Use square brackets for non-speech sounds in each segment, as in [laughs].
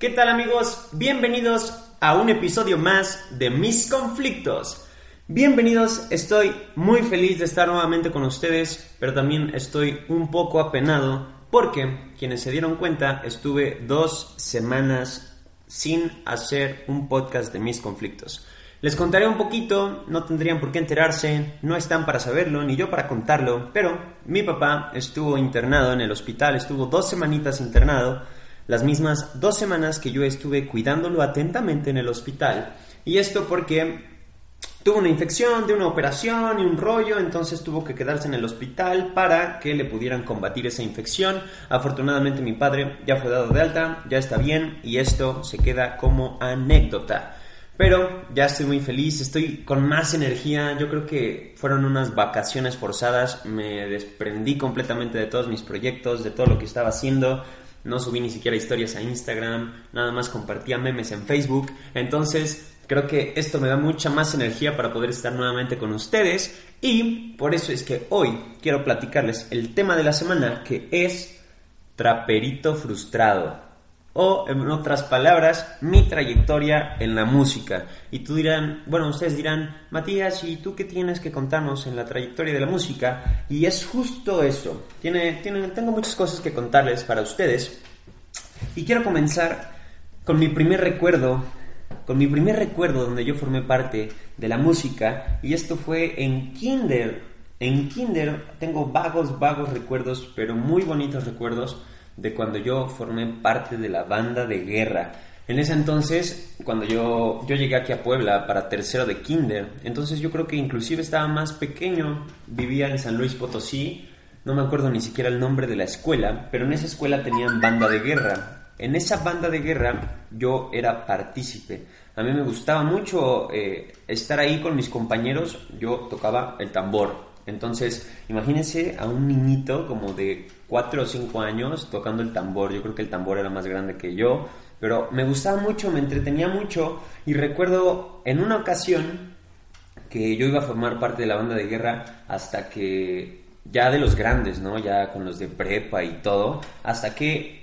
¿Qué tal amigos? Bienvenidos a un episodio más de Mis Conflictos. Bienvenidos, estoy muy feliz de estar nuevamente con ustedes, pero también estoy un poco apenado porque, quienes se dieron cuenta, estuve dos semanas sin hacer un podcast de Mis Conflictos. Les contaré un poquito, no tendrían por qué enterarse, no están para saberlo, ni yo para contarlo, pero mi papá estuvo internado en el hospital, estuvo dos semanitas internado, las mismas dos semanas que yo estuve cuidándolo atentamente en el hospital. Y esto porque tuvo una infección de una operación y un rollo, entonces tuvo que quedarse en el hospital para que le pudieran combatir esa infección. Afortunadamente mi padre ya fue dado de alta, ya está bien y esto se queda como anécdota. Pero ya estoy muy feliz, estoy con más energía. Yo creo que fueron unas vacaciones forzadas. Me desprendí completamente de todos mis proyectos, de todo lo que estaba haciendo. No subí ni siquiera historias a Instagram, nada más compartía memes en Facebook. Entonces, creo que esto me da mucha más energía para poder estar nuevamente con ustedes. Y por eso es que hoy quiero platicarles el tema de la semana que es traperito frustrado o en otras palabras, mi trayectoria en la música. Y tú dirán, bueno, ustedes dirán, Matías, ¿y tú qué tienes que contarnos en la trayectoria de la música? Y es justo eso. Tiene, tiene, tengo muchas cosas que contarles para ustedes. Y quiero comenzar con mi primer recuerdo, con mi primer recuerdo donde yo formé parte de la música. Y esto fue en Kinder. En Kinder tengo vagos, vagos recuerdos, pero muy bonitos recuerdos de cuando yo formé parte de la banda de guerra. En ese entonces, cuando yo, yo llegué aquí a Puebla para tercero de kinder, entonces yo creo que inclusive estaba más pequeño, vivía en San Luis Potosí, no me acuerdo ni siquiera el nombre de la escuela, pero en esa escuela tenían banda de guerra. En esa banda de guerra yo era partícipe. A mí me gustaba mucho eh, estar ahí con mis compañeros, yo tocaba el tambor. Entonces, imagínense a un niñito como de 4 o 5 años tocando el tambor. Yo creo que el tambor era más grande que yo, pero me gustaba mucho, me entretenía mucho y recuerdo en una ocasión que yo iba a formar parte de la banda de guerra hasta que ya de los grandes, ¿no? Ya con los de prepa y todo, hasta que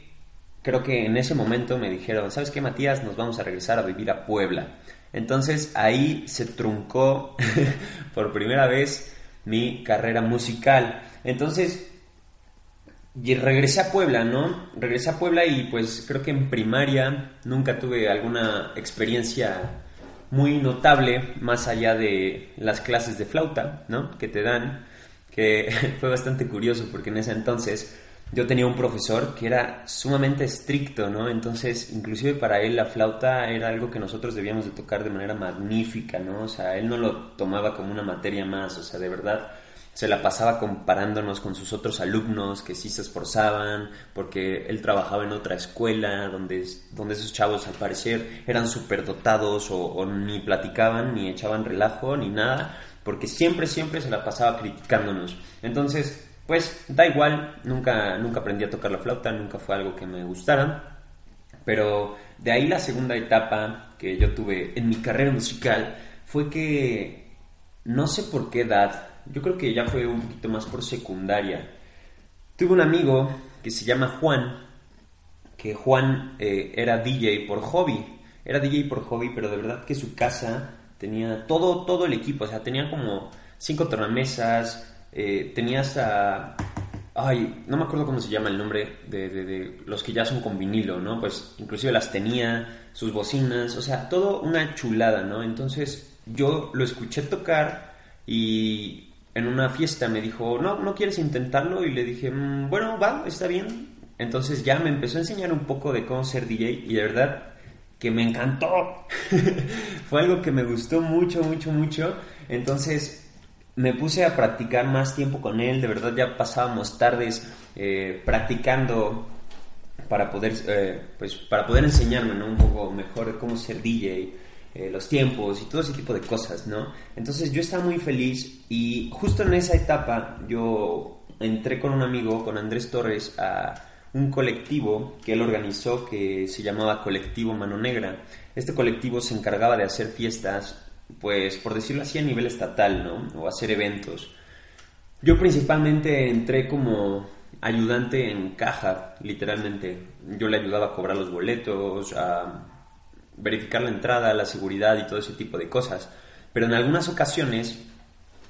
creo que en ese momento me dijeron, ¿sabes qué, Matías? Nos vamos a regresar a vivir a Puebla. Entonces ahí se truncó [laughs] por primera vez mi carrera musical. Entonces y regresé a Puebla, ¿no? Regresé a Puebla y pues creo que en primaria nunca tuve alguna experiencia muy notable más allá de las clases de flauta, ¿no? Que te dan, que [laughs] fue bastante curioso porque en ese entonces yo tenía un profesor que era sumamente estricto, ¿no? Entonces, inclusive para él la flauta era algo que nosotros debíamos de tocar de manera magnífica, ¿no? O sea, él no lo tomaba como una materia más, o sea, de verdad se la pasaba comparándonos con sus otros alumnos que sí se esforzaban, porque él trabajaba en otra escuela donde, donde esos chavos al parecer eran súper dotados o, ni platicaban, ni echaban relajo, ni nada, porque siempre, siempre se la pasaba criticándonos. Entonces, pues da igual, nunca, nunca aprendí a tocar la flauta, nunca fue algo que me gustara, pero de ahí la segunda etapa que yo tuve en mi carrera musical fue que no sé por qué edad, yo creo que ya fue un poquito más por secundaria. Tuve un amigo que se llama Juan, que Juan eh, era DJ por hobby, era DJ por hobby, pero de verdad que su casa tenía todo, todo el equipo, o sea, tenía como cinco tornamesas, eh, tenía hasta... Ay, no me acuerdo cómo se llama el nombre de, de, los que ya son con vinilo, ¿no? Pues inclusive las tenía, sus bocinas, o sea, todo una chulada, ¿no? Entonces yo lo escuché tocar y en una fiesta me dijo, no, ¿no quieres intentarlo? Y le dije, mm, bueno, va, está bien. Entonces ya me empezó a enseñar un poco de cómo ser DJ y de verdad que me encantó. [laughs] Fue algo que me gustó mucho, mucho, mucho. Entonces me puse a practicar más tiempo con él. De verdad ya pasábamos tardes eh, practicando para poder, eh, pues, para poder enseñarme ¿no? un poco mejor cómo ser DJ. Eh, los tiempos y todo ese tipo de cosas, ¿no? Entonces yo estaba muy feliz y justo en esa etapa yo entré con un amigo, con Andrés Torres, a un colectivo que él organizó que se llamaba Colectivo Mano Negra. Este colectivo se encargaba de hacer fiestas, pues por decirlo así, a nivel estatal, ¿no? O hacer eventos. Yo principalmente entré como ayudante en caja, literalmente. Yo le ayudaba a cobrar los boletos, a verificar la entrada, la seguridad y todo ese tipo de cosas. Pero en algunas ocasiones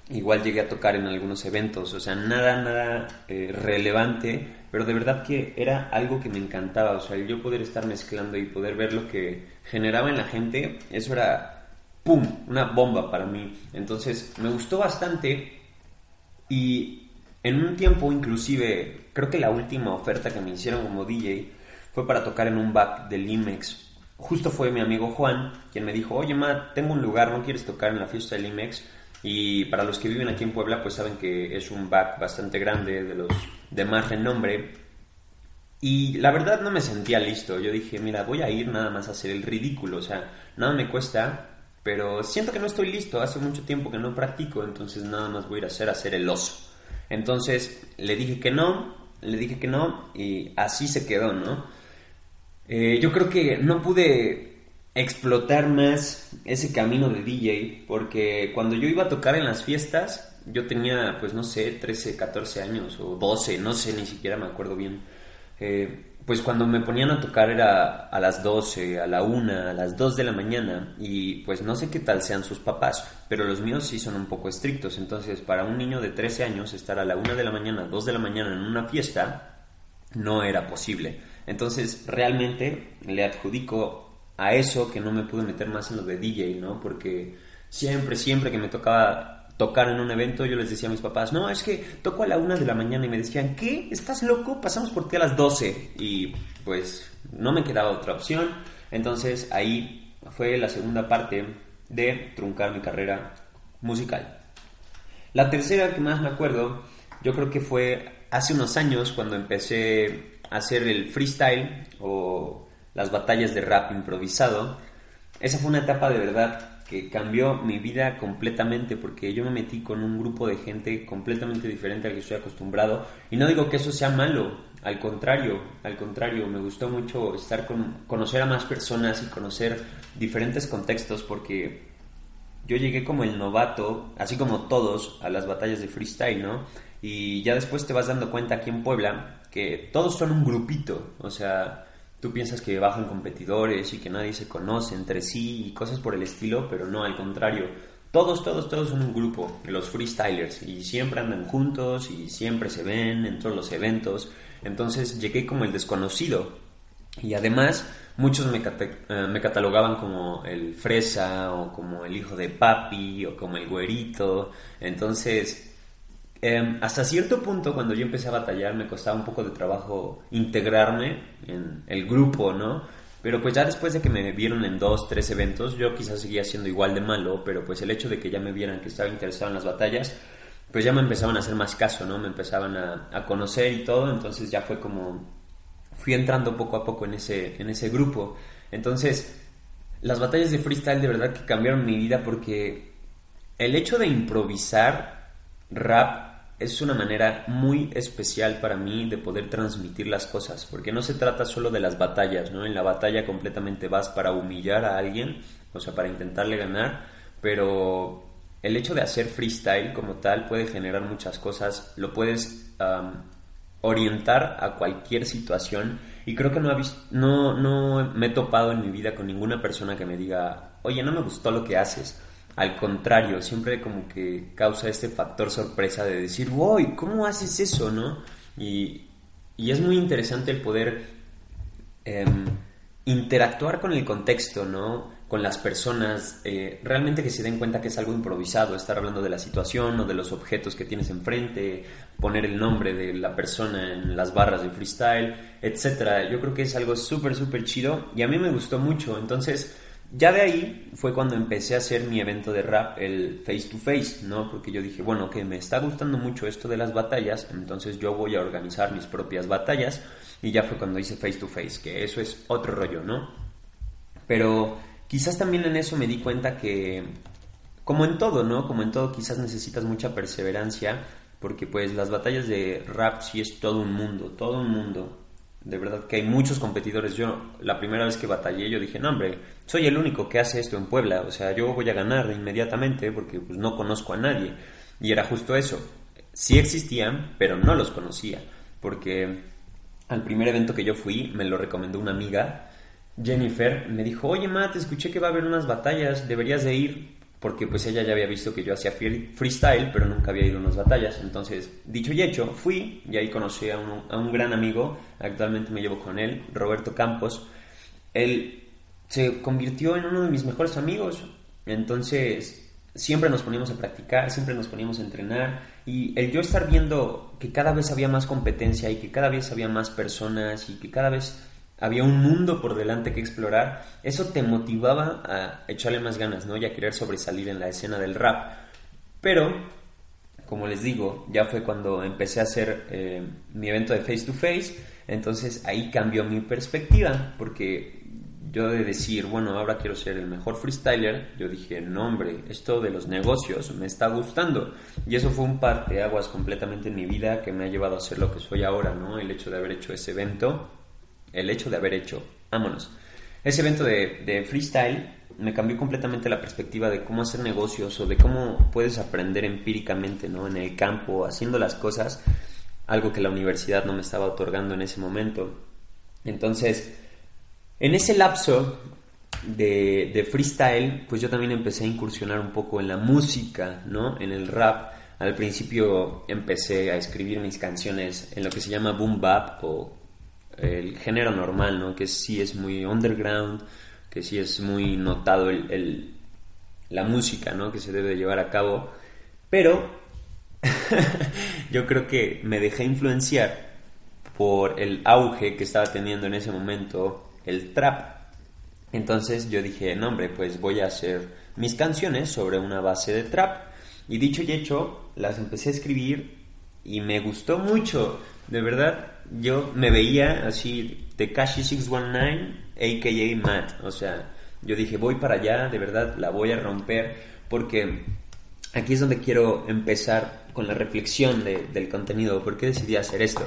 igual llegué a tocar en algunos eventos, o sea, nada, nada eh, relevante, pero de verdad que era algo que me encantaba, o sea, yo poder estar mezclando y poder ver lo que generaba en la gente, eso era, ¡pum!, una bomba para mí. Entonces, me gustó bastante y en un tiempo inclusive, creo que la última oferta que me hicieron como DJ fue para tocar en un back del IMEX justo fue mi amigo Juan quien me dijo, oye, Matt, tengo un lugar, ¿no quieres tocar en la fiesta del IMEX? Y para los que viven aquí en Puebla, pues saben que es un back bastante grande, de los de más renombre. Y la verdad no me sentía listo. Yo dije, mira, voy a ir nada más a hacer el ridículo. O sea, nada me cuesta, pero siento que no estoy listo. Hace mucho tiempo que no practico, entonces nada más voy a ir a hacer, hacer el oso. Entonces le dije que no, le dije que no, y así se quedó, ¿no? Eh, yo creo que no pude explotar más ese camino de DJ, porque cuando yo iba a tocar en las fiestas, yo tenía, pues no sé, 13, 14 años o 12, no sé, ni siquiera me acuerdo bien. Eh, pues cuando me ponían a tocar era a las 12, a la 1, a las 2 de la mañana y pues no sé qué tal sean sus papás, pero los míos sí son un poco estrictos, entonces para un niño de 13 años estar a la 1 de la mañana, 2 de la mañana en una fiesta no era posible. Entonces, realmente le adjudico a eso que no me pude meter más en lo de DJ, ¿no? Porque siempre, siempre que me tocaba tocar en un evento, yo les decía a mis papás, no, es que toco a la una de la mañana y me decían, ¿qué? ¿Estás loco? Pasamos por ti a las 12. Y pues no me quedaba otra opción. Entonces ahí fue la segunda parte de truncar mi carrera musical. La tercera que más me acuerdo, yo creo que fue hace unos años cuando empecé hacer el freestyle o las batallas de rap improvisado. Esa fue una etapa de verdad que cambió mi vida completamente porque yo me metí con un grupo de gente completamente diferente al que estoy acostumbrado y no digo que eso sea malo, al contrario, al contrario, me gustó mucho estar con conocer a más personas y conocer diferentes contextos porque yo llegué como el novato, así como todos, a las batallas de freestyle, ¿no? Y ya después te vas dando cuenta aquí en Puebla que todos son un grupito, o sea, tú piensas que bajan competidores y que nadie se conoce entre sí y cosas por el estilo, pero no, al contrario, todos, todos, todos son un grupo, los freestylers, y siempre andan juntos y siempre se ven en todos los eventos, entonces llegué como el desconocido. Y además muchos me, eh, me catalogaban como el fresa o como el hijo de papi o como el güerito, entonces Em, hasta cierto punto, cuando yo empecé a batallar, me costaba un poco de trabajo integrarme en el grupo, ¿no? Pero pues ya después de que me vieron en dos, tres eventos, yo quizás seguía siendo igual de malo, pero pues el hecho de que ya me vieran que estaba interesado en las batallas, pues ya me empezaban a hacer más caso, ¿no? Me empezaban a, a conocer y todo, entonces ya fue como fui entrando poco a poco en ese, en ese grupo. Entonces, las batallas de freestyle de verdad que cambiaron mi vida porque el hecho de improvisar rap es una manera muy especial para mí de poder transmitir las cosas, porque no se trata solo de las batallas, ¿no? En la batalla completamente vas para humillar a alguien, o sea, para intentarle ganar, pero el hecho de hacer freestyle como tal puede generar muchas cosas, lo puedes orientar a cualquier situación y creo que no, no, no me he topado en mi vida con ninguna persona que me diga, oye, no me gustó lo que haces al contrario, siempre como que causa este factor sorpresa de decir, wow, ¿cómo haces eso, no? Y, es muy interesante el poder em, interactuar con el contexto, ¿no? Con las personas, eh, realmente que se den cuenta que es algo improvisado, estar hablando de la situación o de los objetos que tienes enfrente, poner el nombre de la persona en las barras de freestyle, etc. Yo creo que es algo súper, súper chido y a mí me gustó mucho. Entonces, ya de ahí fue cuando empecé a hacer mi evento de rap, el face to face, ¿no? Porque yo dije, bueno, que me está gustando mucho esto de las batallas, entonces yo voy a organizar mis propias batallas y ya fue cuando hice face to face, que eso es otro rollo, ¿no? Pero quizás también en eso me di cuenta que, como en todo, ¿no? Como en todo, quizás necesitas mucha perseverancia, porque pues las batallas de rap sí es todo un mundo, todo un mundo de verdad que hay muchos competidores. Yo, la primera vez que batallé, yo dije, no, hombre, soy el único que hace esto en Puebla. O sea, yo voy a ganar inmediatamente porque pues, no conozco a nadie. Y era justo eso. Sí existían, pero no los conocía. porque al primer evento que yo fui me lo recomendó una amiga, Jennifer, me dijo, oye Matt, escuché que va a haber unas batallas, deberías de ir, porque pues ella ya había visto que yo hacía freestyle, pero nunca había ido a unas batallas. Entonces, dicho y hecho, fui y ahí conocí a un, a un gran amigo, actualmente me llevo con él, Roberto Campos. Él se convirtió en uno de mis mejores amigos. Entonces, siempre nos poníamos a practicar, siempre nos poníamos a entrenar y el yo estar viendo que cada vez había más competencia y que cada vez había más personas y que cada vez había un mundo por delante que explorar, eso te motivaba a echarle más ganas, ¿no? Y a querer sobresalir en la escena del rap. Pero, como les digo, ya fue cuando empecé a hacer eh, mi evento de face to face, entonces ahí cambió mi perspectiva, porque yo de decir, bueno, ahora quiero ser el mejor freestyler, yo dije, no hombre, esto de los negocios me está gustando. Y eso fue un par de aguas completamente en mi vida que me ha llevado a ser lo que soy ahora, ¿no? El hecho de haber hecho ese evento, el hecho de haber hecho, vámonos, ese evento de, de freestyle me cambió completamente la perspectiva de cómo hacer negocios o de cómo puedes aprender empíricamente, ¿no? En el campo, haciendo las cosas, algo que la universidad no me estaba otorgando en ese momento. Entonces, en ese lapso de, freestyle, pues yo también empecé a incursionar un poco en la música, ¿no? En el rap. Al principio empecé a escribir mis canciones en lo que se llama boom bap o el género normal, ¿no? Que sí es muy underground, que sí es muy notado el, la música, ¿no? Que se debe llevar a cabo. Pero [laughs] yo creo que me dejé influenciar por el auge que estaba teniendo en ese momento el trap. Entonces yo dije, no hombre, pues voy a hacer mis canciones sobre una base de trap. Y dicho y hecho, las empecé a escribir y me gustó mucho. De verdad, yo me veía así, Tekashi 619, a.k.a. Matt. O sea, yo dije, voy para allá, de verdad, la voy a romper. Porque aquí es donde quiero empezar con la reflexión del contenido. ¿Por qué decidí hacer esto?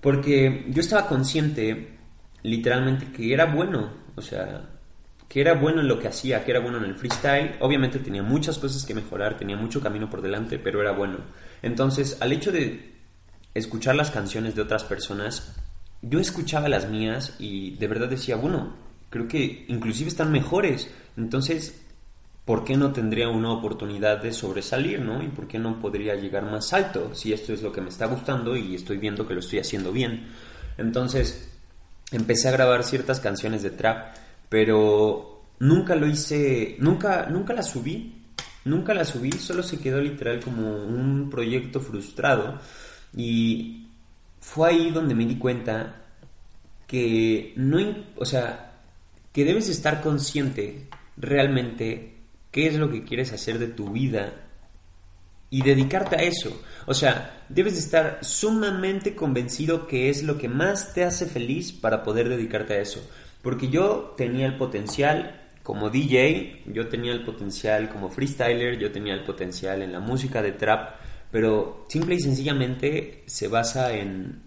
Porque yo estaba consciente literalmente que era bueno, o sea, que era bueno en lo que hacía, que era bueno en el freestyle. Obviamente tenía muchas cosas que mejorar, tenía mucho camino por delante, pero era bueno. Entonces, al hecho de escuchar las canciones de otras personas, yo escuchaba las mías y de verdad decía, bueno, creo que inclusive están mejores. Entonces, ¿por qué no tendría una oportunidad de sobresalir, no? ¿Y por qué no podría llegar más alto si esto es lo que me está gustando y estoy viendo que lo estoy haciendo bien? Entonces, empecé a grabar ciertas canciones de trap, pero nunca lo hice, nunca, nunca las subí, nunca las subí, solo se quedó literal como un proyecto frustrado y fue ahí donde me di cuenta que no, o sea, que debes estar consciente realmente qué es lo que quieres hacer de tu vida y dedicarte a eso. O sea, debes de estar sumamente convencido que es lo que más te hace feliz para poder dedicarte a eso. Porque yo tenía el potencial como DJ, yo tenía el potencial como freestyler, yo tenía el potencial en la música de trap, pero simple y sencillamente se basa en,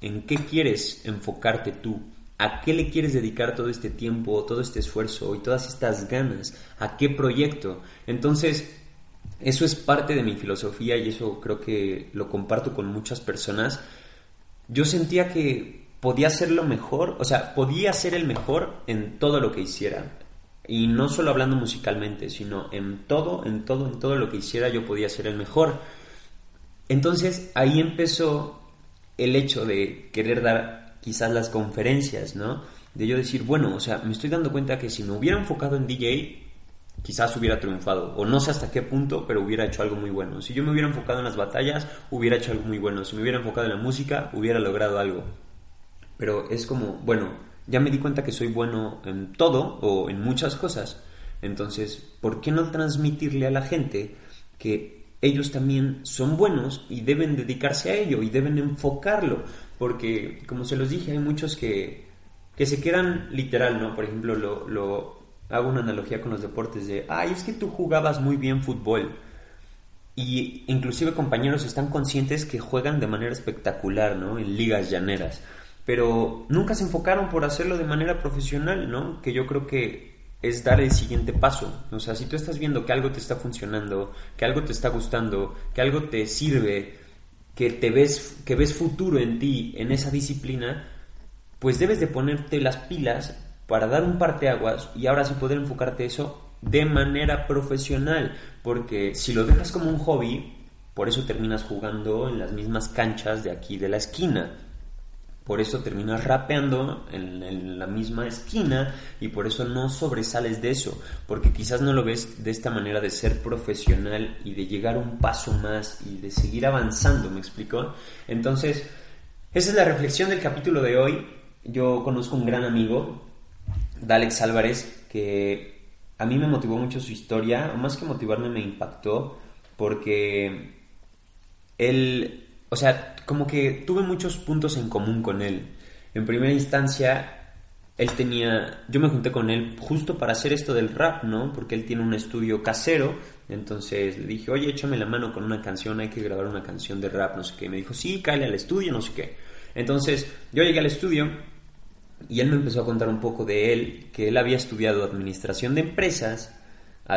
en qué quieres enfocarte tú, a qué le quieres dedicar todo este tiempo, todo este esfuerzo y todas estas ganas, a qué proyecto. Entonces, eso es parte de mi filosofía y eso creo que lo comparto con muchas personas. Yo sentía que podía ser lo mejor, o sea, podía ser el mejor en todo lo que hiciera. Y no solo hablando musicalmente, sino en todo, en todo, en todo lo que hiciera yo podía ser el mejor. Entonces ahí empezó el hecho de querer dar quizás las conferencias, ¿no? De yo decir, bueno, o sea, me estoy dando cuenta que si me hubiera enfocado en DJ, quizás hubiera triunfado, o no sé hasta qué punto, pero hubiera hecho algo muy bueno. Si yo me hubiera enfocado en las batallas, hubiera hecho algo muy bueno. Si me hubiera enfocado en la música, hubiera logrado algo. Pero es como, bueno, ya me di cuenta que soy bueno en todo o en muchas cosas. Entonces, ¿por qué no transmitirle a la gente que ellos también son buenos y deben dedicarse a ello y deben enfocarlo? Porque, como se los dije, hay muchos que, que se quedan literal, ¿no? Por ejemplo, lo, lo hago una analogía con los deportes de, ay, es que tú jugabas muy bien fútbol. Y inclusive compañeros están conscientes que juegan de manera espectacular, ¿no? En ligas llaneras. Pero nunca se enfocaron por hacerlo de manera profesional, ¿no? Que yo creo que es dar el siguiente paso. O sea, si tú estás viendo que algo te está funcionando, que algo te está gustando, que algo te sirve, que te ves, que ves futuro en ti, en esa disciplina, pues debes de ponerte las pilas para dar un parteaguas y ahora sí poder enfocarte eso de manera profesional, porque si lo dejas como un hobby, por eso terminas jugando en las mismas canchas de aquí de la esquina. Por eso terminas rapeando en, la misma esquina y por eso no sobresales de eso, porque quizás no lo ves de esta manera de ser profesional y de llegar un paso más y de seguir avanzando, ¿me explico? Entonces, esa es la reflexión del capítulo de hoy. Yo conozco un gran amigo, Dalex Álvarez, que a mí me motivó mucho su historia, o más que motivarme me impactó, porque él o sea, como que tuve muchos puntos en común con él. En primera instancia, él tenía, yo me junté con él justo para hacer esto del rap, ¿no? Porque él tiene un estudio casero, entonces le dije, oye, échame la mano con una canción, hay que grabar una canción de rap, no sé qué. me dijo, sí, cállate al estudio, no sé qué. Entonces, yo llegué al estudio y él me empezó a contar un poco de él, que él había estudiado administración de empresas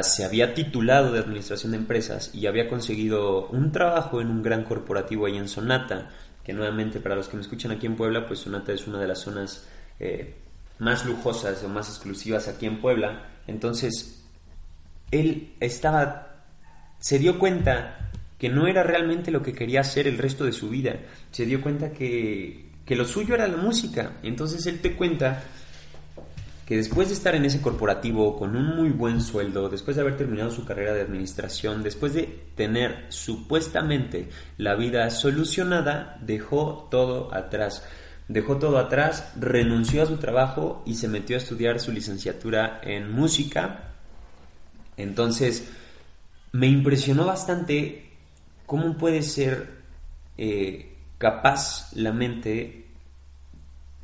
se había titulado de Administración de Empresas y había conseguido un trabajo en un gran corporativo ahí en Sonata, que nuevamente para los que me escuchan aquí en Puebla, pues Sonata es una de las zonas eh, más lujosas o más exclusivas aquí en Puebla. Entonces, él estaba, se dio cuenta que no era realmente lo que quería hacer el resto de su vida. Se dio cuenta que, que lo suyo era la música. Entonces él te cuenta que después de estar en ese corporativo con un muy buen sueldo, después de haber terminado su carrera de administración, después de tener supuestamente la vida solucionada, dejó todo atrás. Dejó todo atrás, renunció a su trabajo y se metió a estudiar su licenciatura en música. Entonces, me impresionó bastante cómo puede ser eh, capaz la mente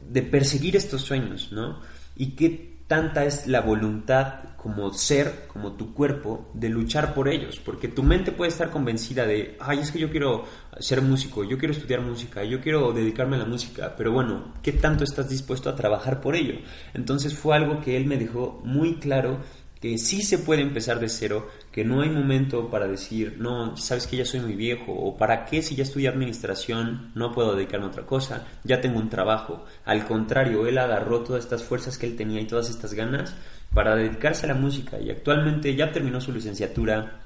de perseguir estos sueños, ¿no? Y qué tanta es la voluntad como ser, como tu cuerpo, de luchar por ellos, porque tu mente puede estar convencida de, ay, es que yo quiero ser músico, yo quiero estudiar música, yo quiero dedicarme a la música, pero bueno, ¿qué tanto estás dispuesto a trabajar por ello? Entonces fue algo que él me dejó muy claro que sí se puede empezar de cero, que no hay momento para decir, no, sabes que ya soy muy viejo, o para qué si ya estudié administración no puedo dedicarme a otra cosa, ya tengo un trabajo. Al contrario, él agarró todas estas fuerzas que él tenía y todas estas ganas para dedicarse a la música y actualmente ya terminó su licenciatura,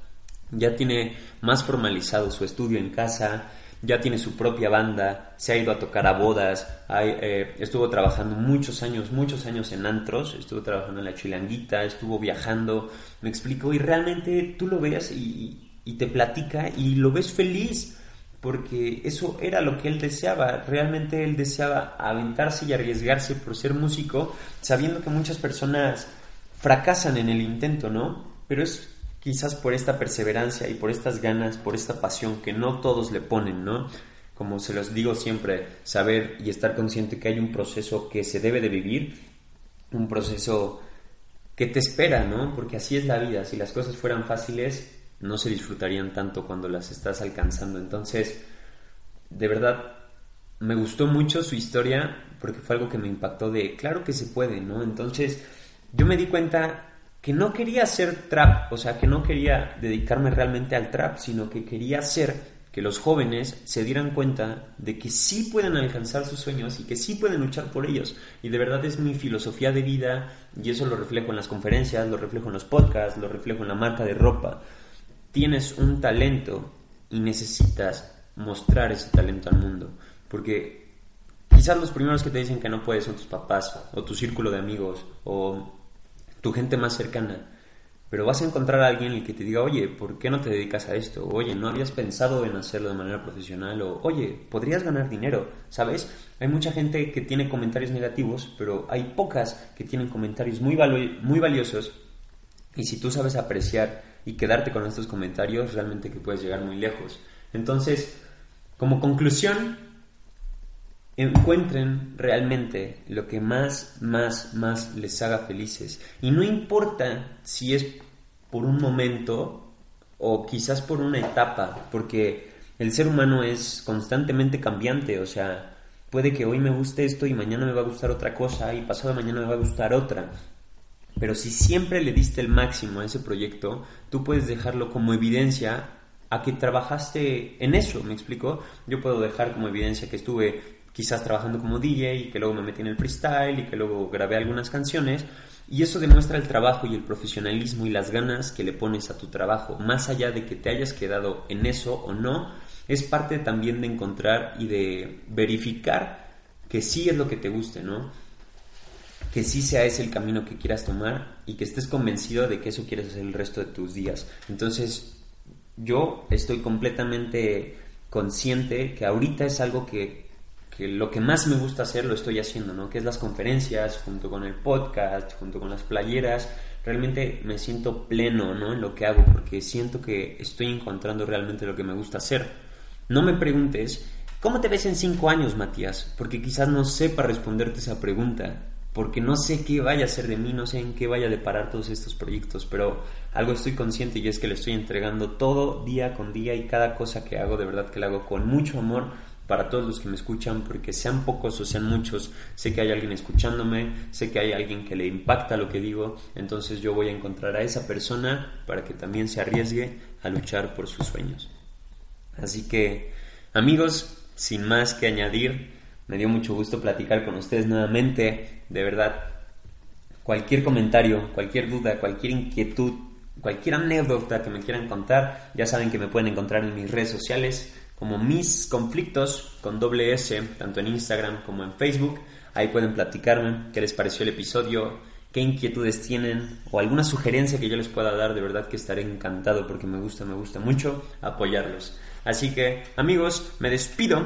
ya tiene más formalizado su estudio en casa, ya tiene su propia banda, se ha ido a tocar a bodas, eh, estuvo trabajando muchos años, muchos años en antros, estuvo trabajando en la chilanguita, estuvo viajando, me explico, y realmente tú lo ves y, te platica y lo ves feliz, porque eso era lo que él deseaba, realmente él deseaba aventarse y arriesgarse por ser músico, sabiendo que muchas personas fracasan en el intento, ¿no? Pero es quizás por esta perseverancia y por estas ganas, por esta pasión que no todos le ponen, ¿no? Como se los digo siempre, saber y estar consciente que hay un proceso que se debe de vivir, un proceso que te espera, ¿no? Porque así es la vida, si las cosas fueran fáciles, no se disfrutarían tanto cuando las estás alcanzando. Entonces, de verdad, me gustó mucho su historia porque fue algo que me impactó de, claro que se puede, ¿no? Entonces, yo me di cuenta que no quería hacer trap, o sea, que no quería dedicarme realmente al trap, sino que quería hacer que los jóvenes se dieran cuenta de que sí pueden alcanzar sus sueños y que sí pueden luchar por ellos. Y de verdad es mi filosofía de vida y eso lo reflejo en las conferencias, lo reflejo en los podcasts, lo reflejo en la marca de ropa. Tienes un talento y necesitas mostrar ese talento al mundo, porque quizás los primeros que te dicen que no puedes son tus papás o tu círculo de amigos o tu gente más cercana. Pero vas a encontrar a alguien el que te diga, oye, ¿por qué no te dedicas a esto? oye, ¿no habías pensado en hacerlo de manera profesional? O, oye, podrías ganar dinero, ¿sabes? Hay mucha gente que tiene comentarios negativos, pero hay pocas que tienen comentarios muy, muy valiosos. Y si tú sabes apreciar y quedarte con estos comentarios, realmente que puedes llegar muy lejos. Entonces, como conclusión, encuentren realmente lo que más, más, más les haga felices. Y no importa si es por un momento o quizás por una etapa, porque el ser humano es constantemente cambiante, o sea, puede que hoy me guste esto y mañana me va a gustar otra cosa y pasado mañana me va a gustar otra. Pero si siempre le diste el máximo a ese proyecto, tú puedes dejarlo como evidencia a que trabajaste en eso, ¿me explico? Yo puedo dejar como evidencia que estuve quizás trabajando como DJ y que luego me metí en el freestyle y que luego grabé algunas canciones y eso demuestra el trabajo y el profesionalismo y las ganas que le pones a tu trabajo, más allá de que te hayas quedado en eso o no, es parte también de encontrar y de verificar que sí es lo que te guste, ¿no? Que sí sea ese el camino que quieras tomar y que estés convencido de que eso quieres hacer el resto de tus días. Entonces, yo estoy completamente consciente que ahorita es algo lo que más me gusta hacer lo estoy haciendo, ¿no? Que es las conferencias, junto con el podcast, junto con las playeras. Realmente me siento pleno, ¿no? En lo que hago, porque siento que estoy encontrando realmente lo que me gusta hacer. No me preguntes, ¿cómo te ves en cinco años, Matías? Porque quizás no sepa responderte esa pregunta porque no sé qué vaya a ser de mí, no sé en qué vaya a deparar todos estos proyectos, pero algo estoy consciente y es que le estoy entregando todo día con día y cada cosa que hago, de verdad que la hago con mucho amor para todos los que me escuchan, porque sean pocos o sean muchos, sé que hay alguien escuchándome, sé que hay alguien que le impacta lo que digo, entonces yo voy a encontrar a esa persona para que también se arriesgue a luchar por sus sueños. Así que, amigos, sin más que añadir, me dio mucho gusto platicar con ustedes nuevamente. De verdad, cualquier comentario, cualquier duda, cualquier inquietud, cualquier anécdota que me quieran contar, ya saben que me pueden encontrar en mis redes sociales como mis conflictos con doble S, tanto en Instagram como en Facebook. Ahí pueden platicarme qué les pareció el episodio, qué inquietudes tienen o alguna sugerencia que yo les pueda dar. De verdad que estaré encantado porque me gusta, me gusta mucho apoyarlos. Así que amigos, me despido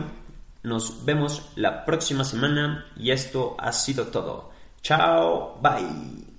nos vemos la próxima semana y esto ha sido todo. Chao, bye.